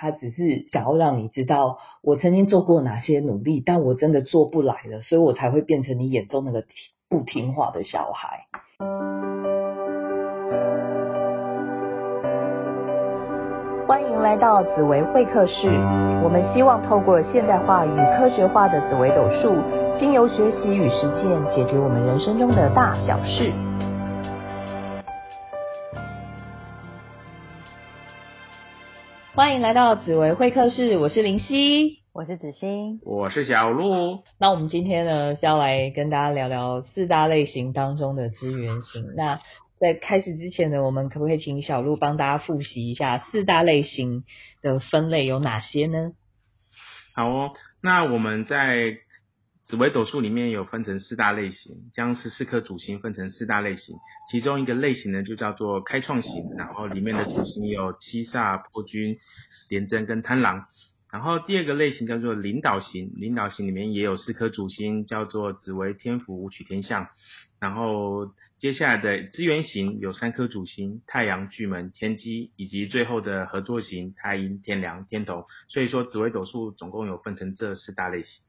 他只是想要让你知道我曾经做过哪些努力，但我真的做不来了，所以我才会变成你眼中那个不听话的小孩。欢迎来到紫薇会客室，我们希望透过现代化与科学化的紫薇斗数，经由学习与实践，解决我们人生中的大小事。欢迎来到紫薇会客室，我是林夕，我是子欣，我是小鹿。那我们今天呢是要来跟大家聊聊四大类型当中的资源型。那在开始之前呢，我们可不可以请小鹿帮大家复习一下四大类型的分类有哪些呢？好哦，那我们在。紫微斗数里面有分成四大类型，将十四颗主星分成四大类型，其中一个类型呢就叫做开创型，然后里面的主星有七煞、破军、廉贞跟贪狼。然后第二个类型叫做领导型，领导型里面也有四颗主星，叫做紫微、天府、武曲、天象。然后接下来的资源型有三颗主星，太阳、巨门、天机，以及最后的合作型太阴、天梁、天同。所以说紫微斗数总共有分成这四大类型。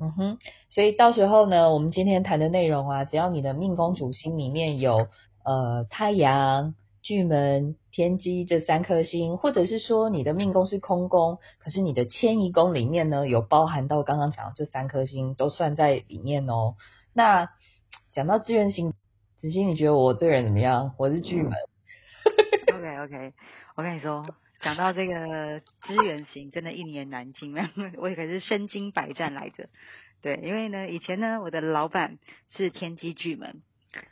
嗯哼，所以到时候呢，我们今天谈的内容啊，只要你的命宫主星里面有呃太阳、巨门、天机这三颗星，或者是说你的命宫是空宫，可是你的迁移宫里面呢有包含到刚刚讲的这三颗星都算在里面哦。那讲到资源星，子欣你觉得我这个人怎么样？我是巨门。OK OK，我跟你说。讲到这个资源型，真的一年难尽，我可是身经百战来着。对，因为呢，以前呢，我的老板是天机巨门，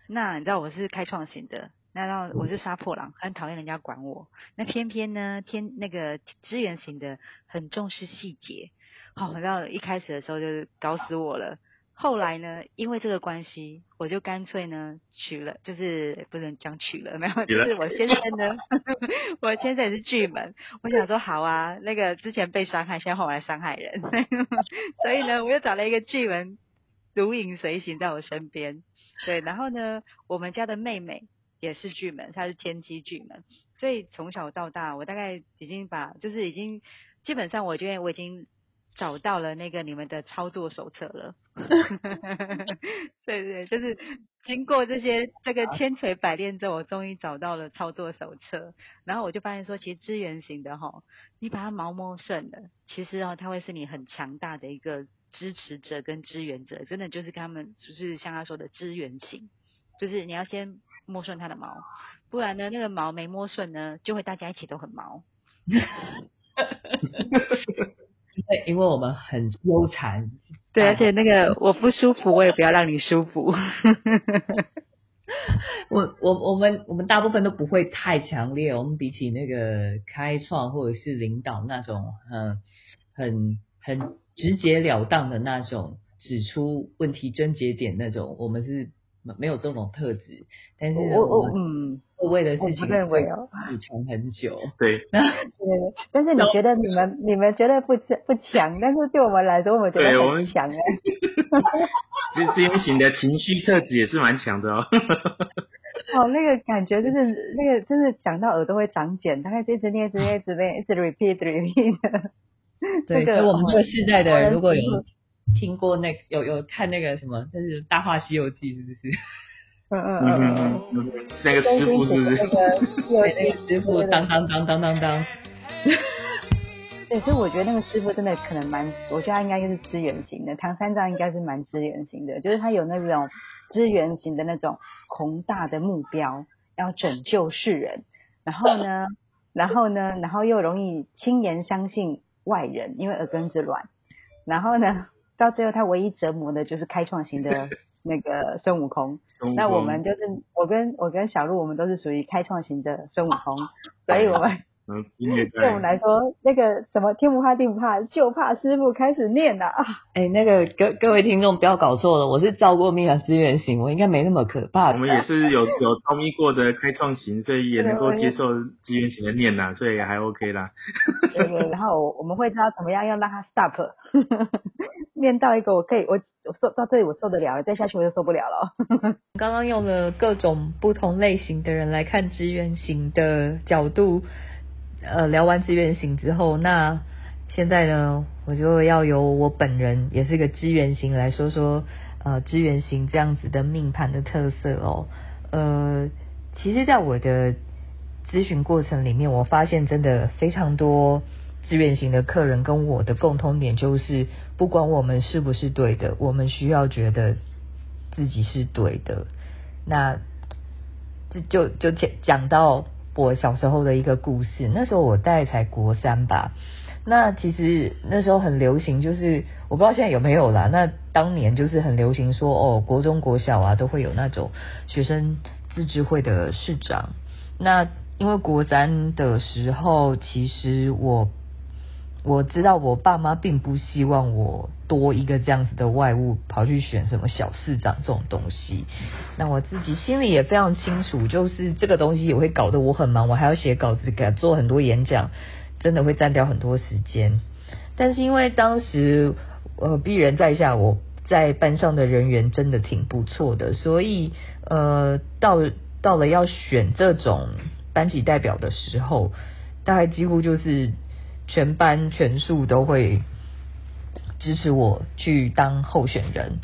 那你知道我是开创型的，那然后我是杀破狼，很讨厌人家管我。那偏偏呢，天那个资源型的很重视细节，好，然后一开始的时候就是搞死我了。后来呢，因为这个关系，我就干脆呢娶了，就是不能讲娶了，没有，就是我先生呢，我先生也是巨门，我想说好啊，那个之前被伤害，现在换我来伤害人，所以呢，我又找了一个巨门，如影随形在我身边，对，然后呢，我们家的妹妹也是巨门，她是天机巨门，所以从小到大，我大概已经把，就是已经基本上，我觉得我已经。找到了那个你们的操作手册了，对对，就是经过这些这个千锤百炼之后，我终于找到了操作手册。然后我就发现说，其实资源型的哈，你把它毛摸顺了，其实哦，它会是你很强大的一个支持者跟支援者，真的就是跟他们就是像他说的资源型，就是你要先摸顺它的毛，不然呢，那个毛没摸顺呢，就会大家一起都很毛。对，因为我们很纠缠。对，而且那个我不舒服，我也不要让你舒服。我我我们我们大部分都不会太强烈，我们比起那个开创或者是领导那种，嗯，很很直截了当的那种，指出问题症结点那种，我们是没有这种特质。但是我我嗯。我为的事情，认为哦，你强很久，对，对，但是你觉得你们你们觉得不不强，但是对我们来说，我们觉得很强哎。其实资源型的情绪特质也是蛮强的哦。哦，那个感觉就是那个，真的想到耳朵会长茧，大概一直念、一直念、一直念、一直 repeat、repeat。对，所以我们这个世代的人，如果有听过那有有看那个什么，就是《大话西游记》，是不是？嗯嗯嗯嗯，那个师傅是不是？对，那个师傅当当当当当当。对，所以我觉得那个师傅真的可能蛮，我觉得他应该就是支援型的。唐三藏应该是蛮支援型的，就是他有那种支援型的那种宏大的目标，要拯救世人。然后呢，然后呢，然后又容易轻言相信外人，因为耳根子软。然后呢，到最后他唯一折磨的就是开创型的。那个孙悟空，那我们就是我跟我跟小鹿，我们都是属于开创型的孙悟空，所以我们。嗯，对我们来说，那个什么天不怕地不怕，就怕师傅开始念了啊！哎，那个各各位听众不要搞错了，我是照过命的资源型，我应该没那么可怕。我们也是有有超咪过的开创型，所以也能够接受资源型的念呐，所以还 OK 啦。对对，然后我我们会知道怎么样要让他 stop，念到一个我可以我我受到这里我受得了了，再下去我就受不了了。刚刚用了各种不同类型的人来看资源型的角度。呃聊完资源型之后，那现在呢，我就要由我本人也是个资源型来说说呃资源型这样子的命盘的特色哦。呃，其实，在我的咨询过程里面，我发现真的非常多资源型的客人跟我的共通点就是，不管我们是不是对的，我们需要觉得自己是对的。那就就讲讲到我小时候的一个故事，那时候我大概才国三吧。那其实那时候很流行，就是我不知道现在有没有啦。那当年就是很流行说，哦，国中国小啊都会有那种学生自治会的市长。那因为国三的时候，其实我我知道我爸妈并不希望我多一个这样子的外物，跑去选什么小市长这种东西。那我自己心里也非常清楚，就是这个东西也会搞得我很忙，我还要写稿子，给他做很多演讲。真的会占掉很多时间，但是因为当时呃鄙人在下，我在班上的人缘真的挺不错的，所以呃到到了要选这种班级代表的时候，大概几乎就是全班全数都会支持我去当候选人。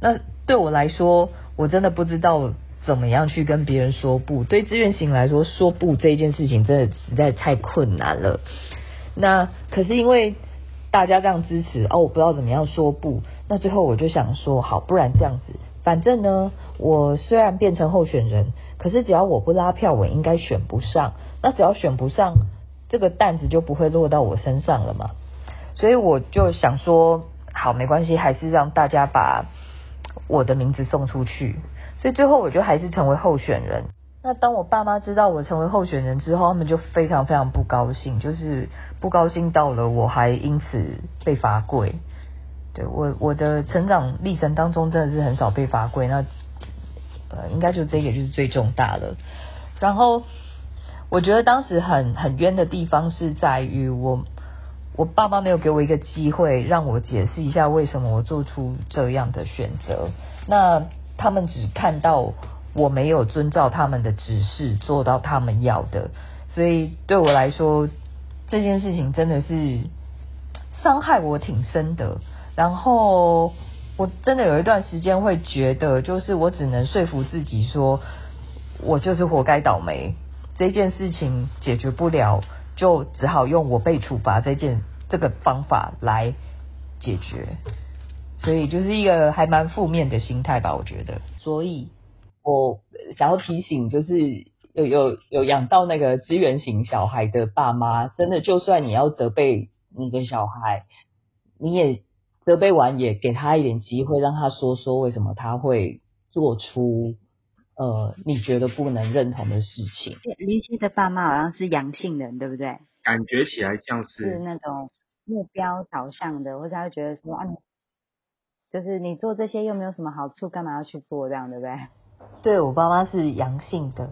那对我来说，我真的不知道。怎么样去跟别人说不？对志愿型来说，说不这件事情真的实在太困难了。那可是因为大家这样支持哦，我不知道怎么样说不。那最后我就想说，好，不然这样子，反正呢，我虽然变成候选人，可是只要我不拉票，我应该选不上。那只要选不上，这个担子就不会落到我身上了嘛。所以我就想说，好，没关系，还是让大家把我的名字送出去。所以最后我就还是成为候选人。那当我爸妈知道我成为候选人之后，他们就非常非常不高兴，就是不高兴到了我还因此被罚跪。对我我的成长历程当中真的是很少被罚跪，那呃应该就这个就是最重大的。然后我觉得当时很很冤的地方是在于我我爸妈没有给我一个机会让我解释一下为什么我做出这样的选择。那他们只看到我没有遵照他们的指示做到他们要的，所以对我来说这件事情真的是伤害我挺深的。然后我真的有一段时间会觉得，就是我只能说服自己说，我就是活该倒霉，这件事情解决不了，就只好用我被处罚这件这个方法来解决。所以就是一个还蛮负面的心态吧，我觉得。所以我想要提醒，就是有有有养到那个资源型小孩的爸妈，真的就算你要责备你的小孩，你也责备完也给他一点机会，让他说说为什么他会做出呃你觉得不能认同的事情。林夕的爸妈好像是阳性人，对不对？感觉起来像是是那种目标导向的，或者他会觉得说啊。就是你做这些又没有什么好处，干嘛要去做这样，对不对？对我爸妈是阳性的，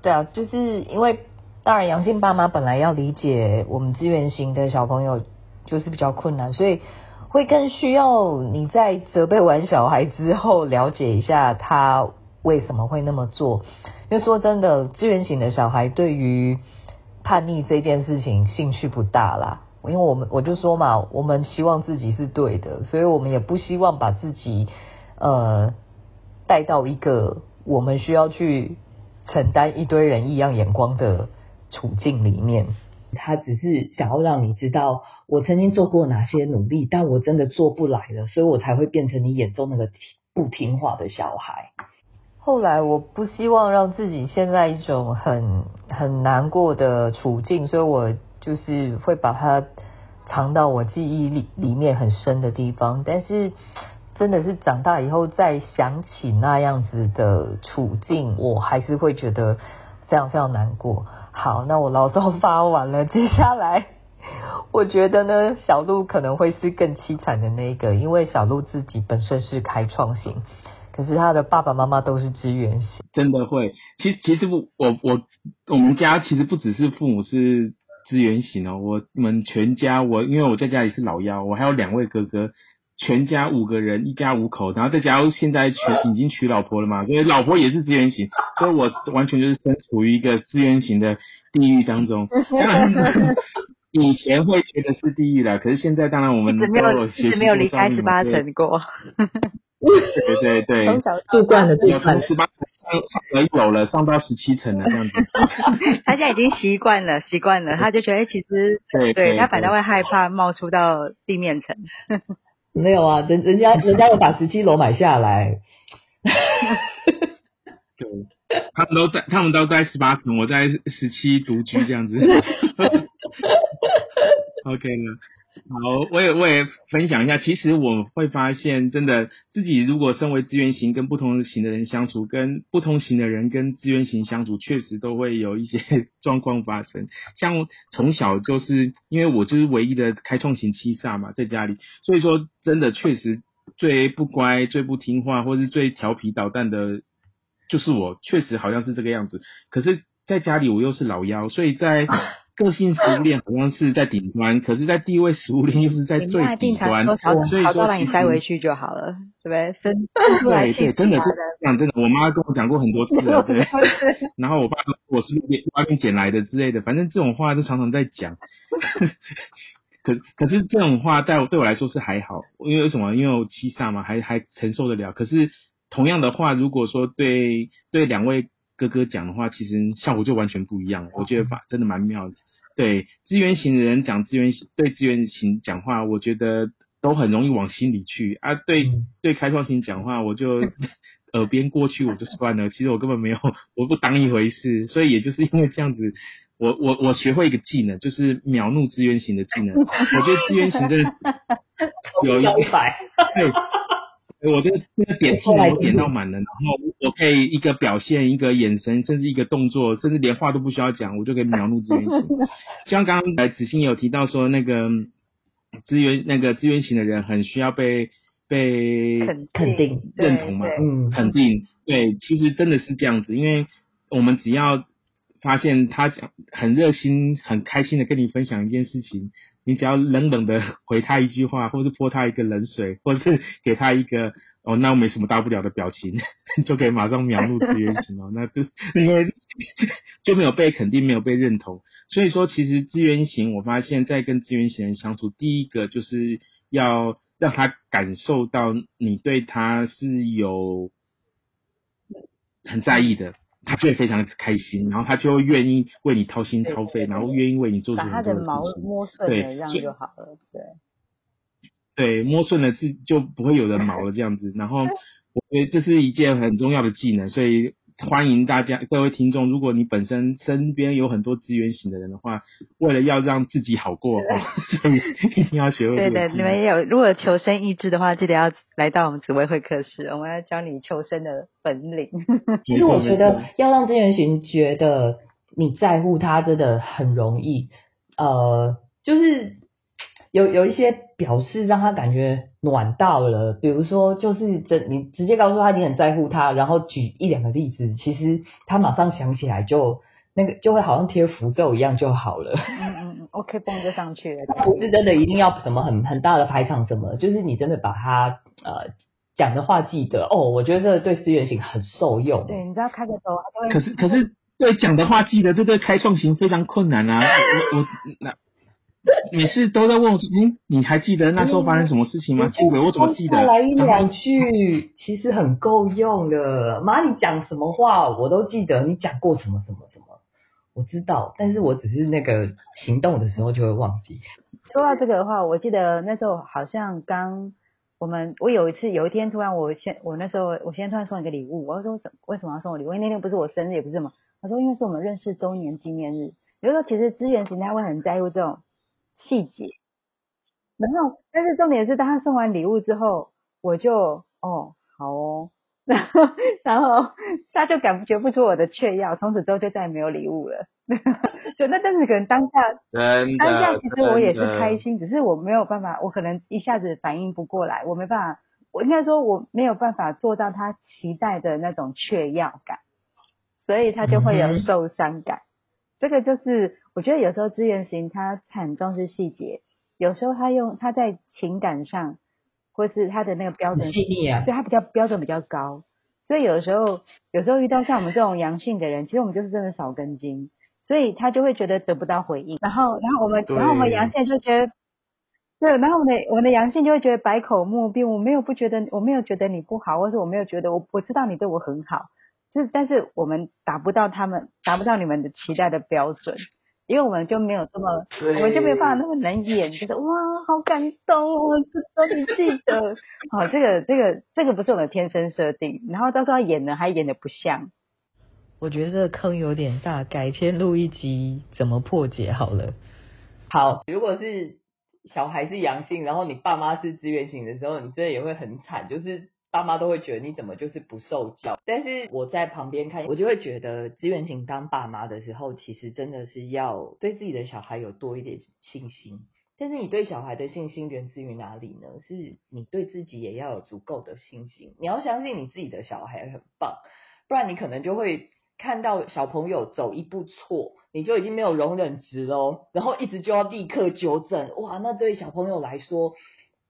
对啊，就是因为当然阳性爸妈本来要理解我们资源型的小朋友就是比较困难，所以会更需要你在责备完小孩之后了解一下他为什么会那么做。因为说真的，资源型的小孩对于叛逆这件事情兴趣不大啦。因为我们我就说嘛，我们希望自己是对的，所以我们也不希望把自己呃带到一个我们需要去承担一堆人异样眼光的处境里面。他只是想要让你知道，我曾经做过哪些努力，但我真的做不来了，所以我才会变成你眼中那个不听话的小孩。后来我不希望让自己陷在一种很很难过的处境，所以我。就是会把它藏到我记忆里里面很深的地方，但是真的是长大以后再想起那样子的处境，我还是会觉得非常非常难过。好，那我牢骚发完了，接下来我觉得呢，小鹿可能会是更凄惨的那个，因为小鹿自己本身是开创型，可是他的爸爸妈妈都是支援型，真的会。其其实我我我我们家其实不只是父母是。资源型哦，我们全家我因为我在家里是老幺，我还有两位哥哥全家五个人，一家五口，然后再加上现在娶已经娶老婆了嘛，所以老婆也是资源型，所以我完全就是身处于一个资源型的地狱当中。当然，以前会觉得是地狱的，可是现在当然我们没有一直没有离开十八层过。对对对，从小住惯了这有从十八层上上了有了，上到十七层了这样子。他现在已经习惯了，习惯了，他就觉得其实对对他反倒会害怕冒出到地面层。没有啊，人人家人家有把十七楼买下来。对，他们都在，他们都在十八层，我在十七独居这样子。OK 呢。好，我也我也分享一下。其实我会发现，真的自己如果身为资源型，跟不同型的人相处，跟不同型的人跟资源型相处，确实都会有一些状况发生。像从小就是因为我就是唯一的开创型七煞嘛，在家里，所以说真的确实最不乖、最不听话，或是最调皮捣蛋的，就是我，确实好像是这个样子。可是在家里我又是老幺，所以在。个性食物链好像是在顶端，可是，在地位食物链又是在最底端，所以说把你塞回去就好了，对不对？生对对，真的是这样，真的，我妈跟我讲过很多次了，对。然后我爸说我是路边外面捡来的之类的，反正这种话就常常在讲。可可是这种话在我对我来说是还好，因为为什么？因为我七煞嘛，还还承受得了。可是同样的话，如果说对对两位哥哥讲的话，其实效果就完全不一样。我觉得法真的蛮妙的。对资源型的人讲资源型，对资源型讲话，我觉得都很容易往心里去啊。对对开创型讲话，我就 耳边过去我就算了，其实我根本没有，我不当一回事。所以也就是因为这样子，我我我学会一个技能，就是秒怒资源型的技能。我觉得资源型的 有一百对。我这个这个点技能我点到满了，然后我可以一个表现、一个眼神，甚至一个动作，甚至连话都不需要讲，我就可以秒怒资源型。像刚刚呃子欣有提到说，那个资源那个资源型的人很需要被被肯定认同嘛，嗯，肯定对，其实真的是这样子，因为我们只要发现他讲很热心、很开心的跟你分享一件事情。你只要冷冷的回他一句话，或是泼他一个冷水，或是给他一个哦，那我没什么大不了的表情，就可以马上秒入资源型哦。那就因为就没有被肯定，没有被认同。所以说，其实资源型，我发现，在跟资源型人相处，第一个就是要让他感受到你对他是有很在意的。他就会非常开心，然后他就会愿意为你掏心掏肺，然后愿意为你做出很多的事情。把他的毛摸顺了，这样就好了。对，对，摸顺了是就不会有人毛了这样子。然后我觉得这是一件很重要的技能，所以。欢迎大家，各位听众，如果你本身身边有很多资源型的人的话，为了要让自己好过，所以一定要学会。对对，你们也有，如果求生意志的话，记得要来到我们紫薇会客室，我们要教你求生的本领。其实我觉得要让资源型觉得你在乎他，真的很容易。呃，就是有有一些表示让他感觉。暖到了，比如说，就是这你直接告诉他你很在乎他，然后举一两个例子，其实他马上想起来就那个就会好像贴符咒一样就好了。嗯嗯嗯，OK，蹦就上去了。不是真的一定要什么很很大的排场什么，就是你真的把他呃讲的话记得哦，我觉得这对思源型很受用。对，你知道开个头，可是可是对讲的话记得，这对开创型非常困难啊。我我那。每次都在问我，嗯，你还记得那时候发生什么事情吗？记得我怎么记得？来一两句其实很够用的。妈，你讲什么话我都记得，你讲过什么什么什么，我知道，但是我只是那个行动的时候就会忘记。说到这个的话，我记得那时候好像刚我们我有一次有一天突然我先我那时候我先突然送一个礼物，我说怎为什么要送我礼物？因为那天不是我生日也不是什么。他说因为是我们认识周年纪念日。比如说其实资源型他会很在乎这种。细节，然后，但是重点是，当他送完礼物之后，我就哦，好哦，然后，然后他就感觉不出我的雀跃，从此之后就再也没有礼物了。就那，但是可能当下，当下其实我也是开心，只是我没有办法，我可能一下子反应不过来，我没办法，我应该说我没有办法做到他期待的那种雀跃感，所以他就会有受伤感。这个就是。我觉得有时候资源型他很重视细节，有时候他用他在情感上或是他的那个标准，细腻啊，对他比较标准比较高，所以有的时候有时候遇到像我们这种阳性的人，其实我们就是真的少根筋，所以他就会觉得得不到回应，然后然后我们然后我们阳性就觉得。对，然后我们的我们的阳性就会觉得百口莫辩，我没有不觉得，我没有觉得你不好，或者我没有觉得我我知道你对我很好，就是但是我们达不到他们达不到你们的期待的标准，因为我们就没有这么，我们就没有办法那么能演，觉得哇好感动哦，这都你记得，好这个这个这个不是我们天生设定，然后到时候演呢还演的不像，我觉得这个坑有点大，改天录一集怎么破解好了。好，如果是。小孩是阳性，然后你爸妈是资源型的时候，你真的也会很惨，就是爸妈都会觉得你怎么就是不受教。但是我在旁边看，我就会觉得资源型当爸妈的时候，其实真的是要对自己的小孩有多一点信心。但是你对小孩的信心源自于哪里呢？是你对自己也要有足够的信心。你要相信你自己的小孩很棒，不然你可能就会看到小朋友走一步错。你就已经没有容忍值喽，然后一直就要立刻纠正，哇，那对小朋友来说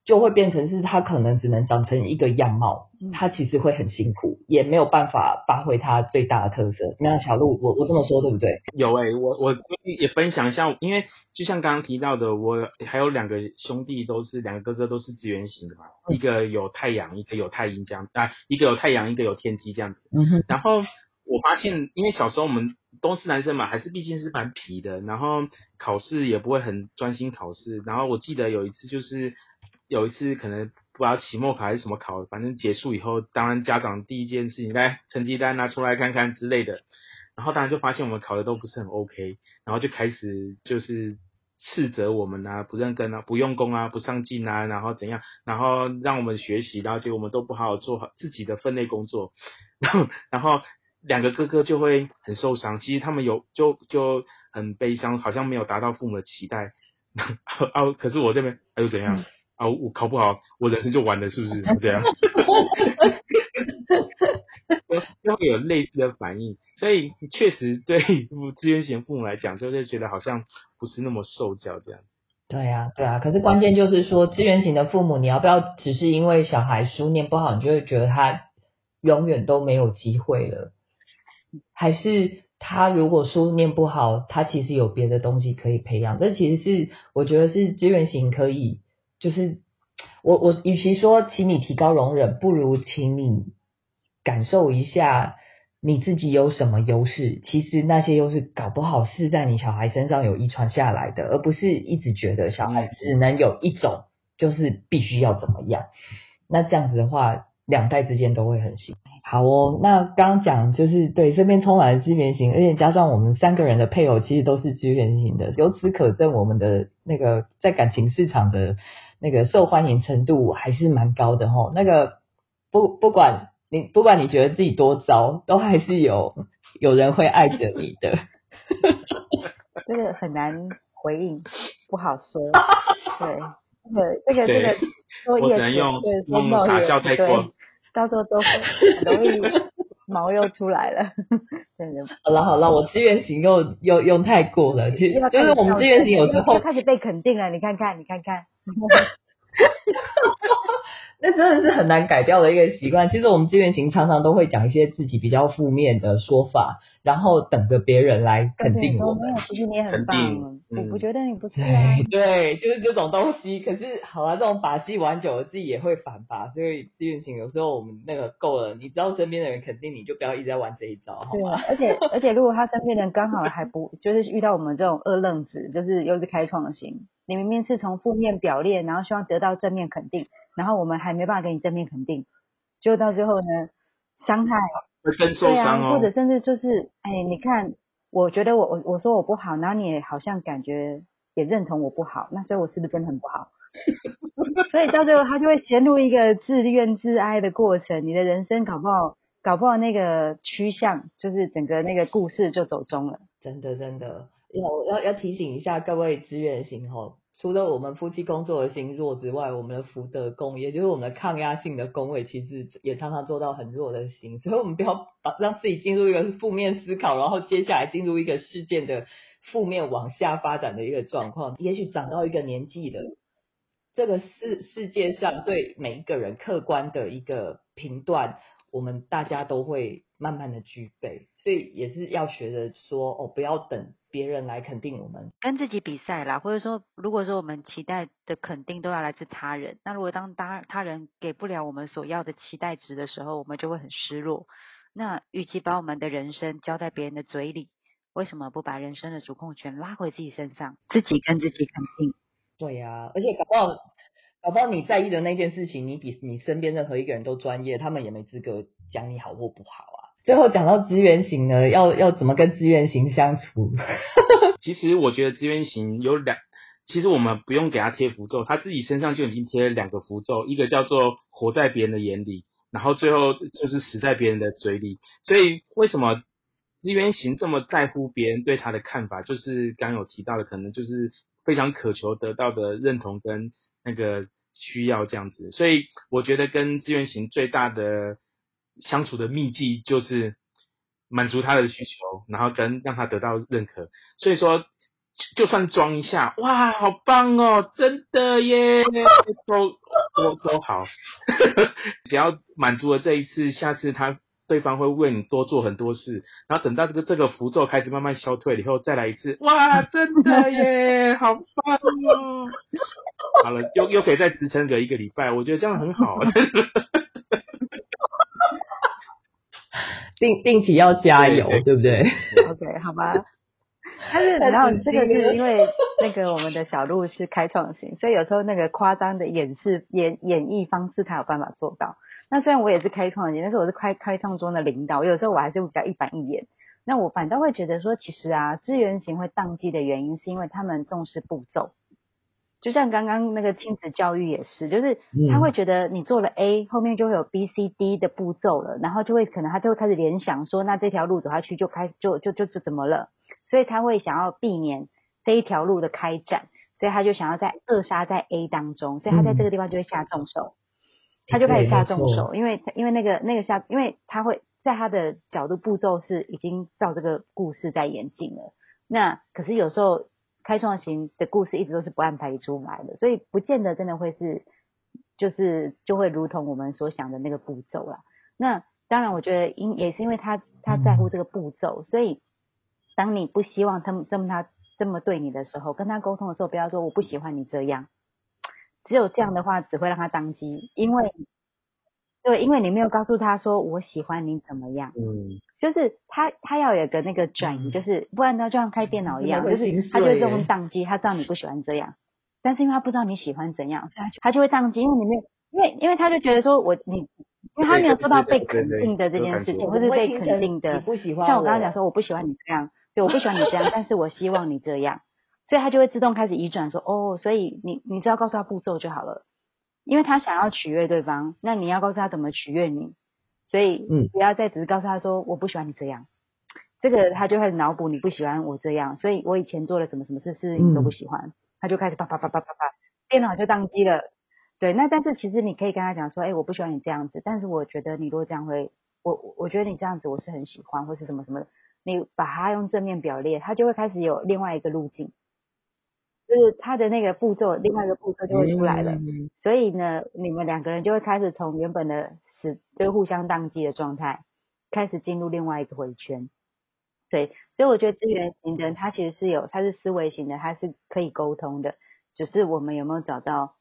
就会变成是他可能只能长成一个样貌，他其实会很辛苦，也没有办法发挥他最大的特色。那小鹿，我我这么说对不对？有诶，我我也分享一下，因为就像刚刚提到的，我还有两个兄弟都是两个哥哥都是资源型的嘛，一个有太阳，一个有太阴这样，啊，一个有太阳，一个有天机这样子。嗯哼，然后。我发现，因为小时候我们都是男生嘛，还是毕竟是蛮皮的，然后考试也不会很专心考试。然后我记得有一次，就是有一次可能不知道期末考还是什么考，反正结束以后，当然家长第一件事情来成绩单拿出来看看之类的。然后当然就发现我们考的都不是很 OK，然后就开始就是斥责我们啊，不认真啊，不用功啊，不上进啊，然后怎样，然后让我们学习，然后结果我们都不好好做好自己的分内工作，然后然后。两个哥哥就会很受伤，其实他们有就就很悲伤，好像没有达到父母的期待。啊，可是我这边又怎样？啊，我考不好，我人生就完了，是不是？是这样。就会有类似的反应，所以确实对资源型父母来讲，就会觉得好像不是那么受教这样子。对啊，对啊。可是关键就是说，资源型的父母，你要不要只是因为小孩书念不好，你就会觉得他永远都没有机会了？还是他如果书念不好，他其实有别的东西可以培养。这其实是我觉得是资源型可以，就是我我与其说请你提高容忍，不如请你感受一下你自己有什么优势。其实那些优势搞不好是在你小孩身上有遗传下来的，而不是一直觉得小孩只能有一种，就是必须要怎么样。那这样子的话。两代之间都会很幸好哦。那刚刚讲就是对身边充满了资源型，而且加上我们三个人的配偶其实都是资源型的，由此可证我们的那个在感情市场的那个受欢迎程度还是蛮高的吼。那个不不管你不管你觉得自己多糟，都还是有 有人会爱着你的。这个很难回应，不好说。对。这个这个这个，我只能用用傻笑带过。到时候都很容易毛又出来了。好了好了，我资源型又又用太过了，其实就是我们资源型有时候开始被肯定了，你看看你看看。那真的是很难改掉的一个习惯。其实我们资源型常常都会讲一些自己比较负面的说法。然后等着别人来肯定我们，其实你也很棒，我不觉得你不错。对，就是这种东西。可是好啊，这种把戏玩久了，自己也会反吧。所以资源型有时候我们那个够了，你知道身边的人肯定你就不要一直在玩这一招，对啊，而且而且如果他身边人刚好还不就是遇到我们这种二愣子，就是又是开创型，你明明是从负面表列，然后希望得到正面肯定，然后我们还没办法给你正面肯定，就到最后呢，伤害。对啊，或者甚至就是，哎，你看，我觉得我我我说我不好，然后你也好像感觉也认同我不好，那所以我是不是真的很不好？所以到最后他就会陷入一个自怨自哀的过程，你的人生搞不好搞不好那个趋向就是整个那个故事就走中了。真的真的，要要要提醒一下各位资源型吼。除了我们夫妻工作的星弱之外，我们的福德宫，也就是我们的抗压性的宫位，其实也常常做到很弱的星。所以，我们不要把让自己进入一个负面思考，然后接下来进入一个事件的负面往下发展的一个状况。也许长到一个年纪的，这个世世界上对每一个人客观的一个评断，我们大家都会慢慢的具备，所以也是要学着说哦，不要等别人来肯定我们。跟自己比赛啦，或者说，如果说我们期待的肯定都要来自他人，那如果当他他人给不了我们所要的期待值的时候，我们就会很失落。那与其把我们的人生交在别人的嘴里，为什么不把人生的主控权拉回自己身上，自己跟自己肯定？对呀、而且搞不好，搞不好你在意的那件事情，你比你身边任何一个人都专业，他们也没资格讲你好或不好啊。最后讲到资源型呢，要要怎么跟资源型相处？其实我觉得资源型有两，其实我们不用给他贴符咒，他自己身上就已经贴了两个符咒，一个叫做活在别人的眼里，然后最后就是死在别人的嘴里。所以为什么资源型这么在乎别人对他的看法？就是刚有提到的，可能就是非常渴求得到的认同跟那个需要这样子。所以我觉得跟资源型最大的相处的秘籍就是满足他的需求，然后跟让他得到认可。所以说，就算装一下，哇，好棒哦，真的耶，都都都好。只要满足了这一次，下次他对方会为你多做很多事，然后等到这个这个符咒开始慢慢消退了以后，再来一次，哇，真的耶，好棒哦。好了，又又可以再支撑个一个礼拜，我觉得这样很好。定定期要加油，对对不对？OK，好吧。但是然后，这个是因为那个我们的小鹿是开创型，所以有时候那个夸张的演示演演绎方式，他有办法做到。那虽然我也是开创型，但是我是开开创中的领导，有时候我还是比较一板一眼。那我反倒会觉得说，其实啊，资源型会宕机的原因，是因为他们重视步骤。就像刚刚那个亲子教育也是，就是他会觉得你做了 A，后面就会有 B、C、D 的步骤了，然后就会可能他就会开始联想说，那这条路走下去就开就就就就怎么了？所以他会想要避免这一条路的开展，所以他就想要在扼杀在 A 当中，所以他在这个地方就会下重手，他就开始下重手，因为因为那个那个下，因为他会在他的角度步骤是已经照这个故事在演进了，那可是有时候。开创型的故事一直都是不按牌理出牌的，所以不见得真的会是，就是就会如同我们所想的那个步骤啦。那当然，我觉得因也是因为他他在乎这个步骤，所以当你不希望他们这么他这么对你的时候，跟他沟通的时候，不要说我不喜欢你这样，只有这样的话只会让他当机，因为对，因为你没有告诉他说我喜欢你怎么样，嗯，就是他他要有个那个转移，就是不然他就像开电脑一样，就是他就这耶。种宕机，他知道你不喜欢这样，但是因为他不知道你喜欢怎样，所以他就他就会宕机，因为你没有，因为因为他就觉得说我你，因为他没有做到被肯定的这件事情，或是被肯定你的，不喜欢像我刚刚讲说我不喜欢你这样，对，我不喜欢你这样，但是我希望你这样，所以他就会自动开始移转说哦，所以你你只要告诉他步骤就好了，因为他想要取悦对方，那你要告诉他怎么取悦你，所以嗯。不要再只是告诉他说我不喜欢你这样，这个他就会脑补你不喜欢我这样，所以我以前做了什么什么事是你都不喜欢，他就开始啪啪啪啪啪啪，电脑就宕机了。对，那但是其实你可以跟他讲说，哎，我不喜欢你这样子，但是我觉得你如果这样会，我我我觉得你这样子我是很喜欢，或是什么什么，你把它用正面表列，他就会开始有另外一个路径，就是他的那个步骤，另外一个步骤就会出来了。嗯所以呢，你们两个人就会开始从原本的死就是互相宕机的状态，开始进入另外一个回圈。对，所以我觉得资源型的人他其实是有，他是思维型的，他是可以沟通的，只是我们有没有找到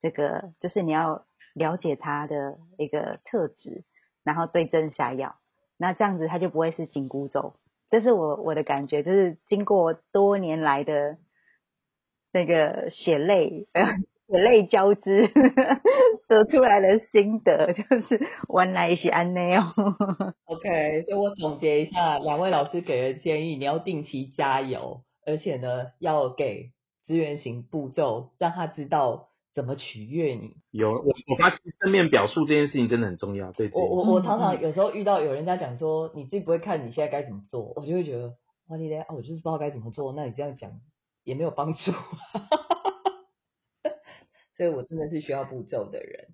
这个，就是你要了解他的一个特质，然后对症下药，那这样子他就不会是紧箍咒。这是我我的感觉，就是经过多年来的那个血泪，呃血泪交织得出来的心得，就是原来是安内哦。OK，所以我总结一下，两位老师给的建议，你要定期加油，而且呢，要给资源型步骤，让他知道怎么取悦你。有我我发现正面表述这件事情真的很重要，对我我我嗯常常有时候遇到有人家讲说，你自己不会看你现在该怎么做，我就会觉得，哇你嘞，啊，我就是不知道该怎么做，那你这样讲也没有帮助。所以我真的是需要步骤的人。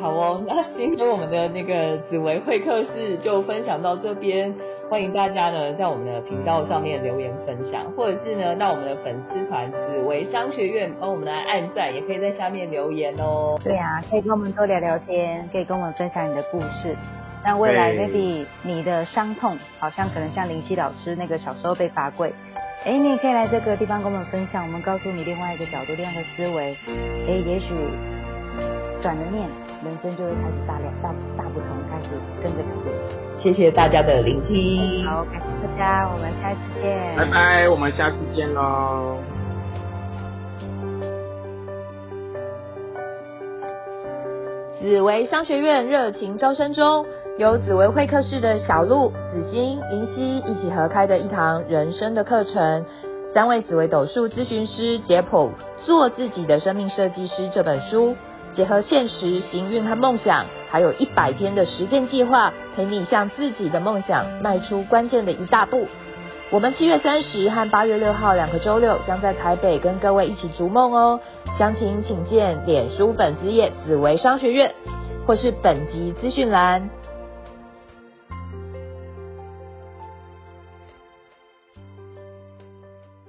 好哦，那今天我们的那个紫薇会客室就分享到这边。欢迎大家呢在我们的频道上面留言分享，或者是呢到我们的粉丝团紫薇商学院帮我们来按赞，也可以在下面留言哦。对啊，可以跟我们多聊聊天，可以跟我们分享你的故事。那未来对 maybe 你的伤痛，好像可能像林夕老师那个小时候被罚跪，哎，你也可以来这个地方跟我们分享，我们告诉你另外一个角度、另外一个思维，哎，也许转了念，人生就会开始大量大大不同，开始跟着改变。谢谢大家的聆听。好，感谢大家，我们下次见，拜拜，我们下次见喽。紫薇商学院热情招生中，由紫薇会客室的小鹿、紫欣、银熙一起合开的一堂人生的课程。三位紫薇斗数咨询师解剖《做自己的生命设计师》这本书，结合现实、行运和梦想，还有一百天的实践计划，陪你向自己的梦想迈出关键的一大步。我们七月三十和八月六号两个周六将在台北跟各位一起逐梦哦。详情请见脸书粉丝页紫薇商学院，或是本集资讯栏。